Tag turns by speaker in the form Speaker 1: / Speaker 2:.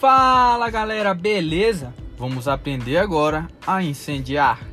Speaker 1: Fala galera, beleza? Vamos aprender agora a incendiar.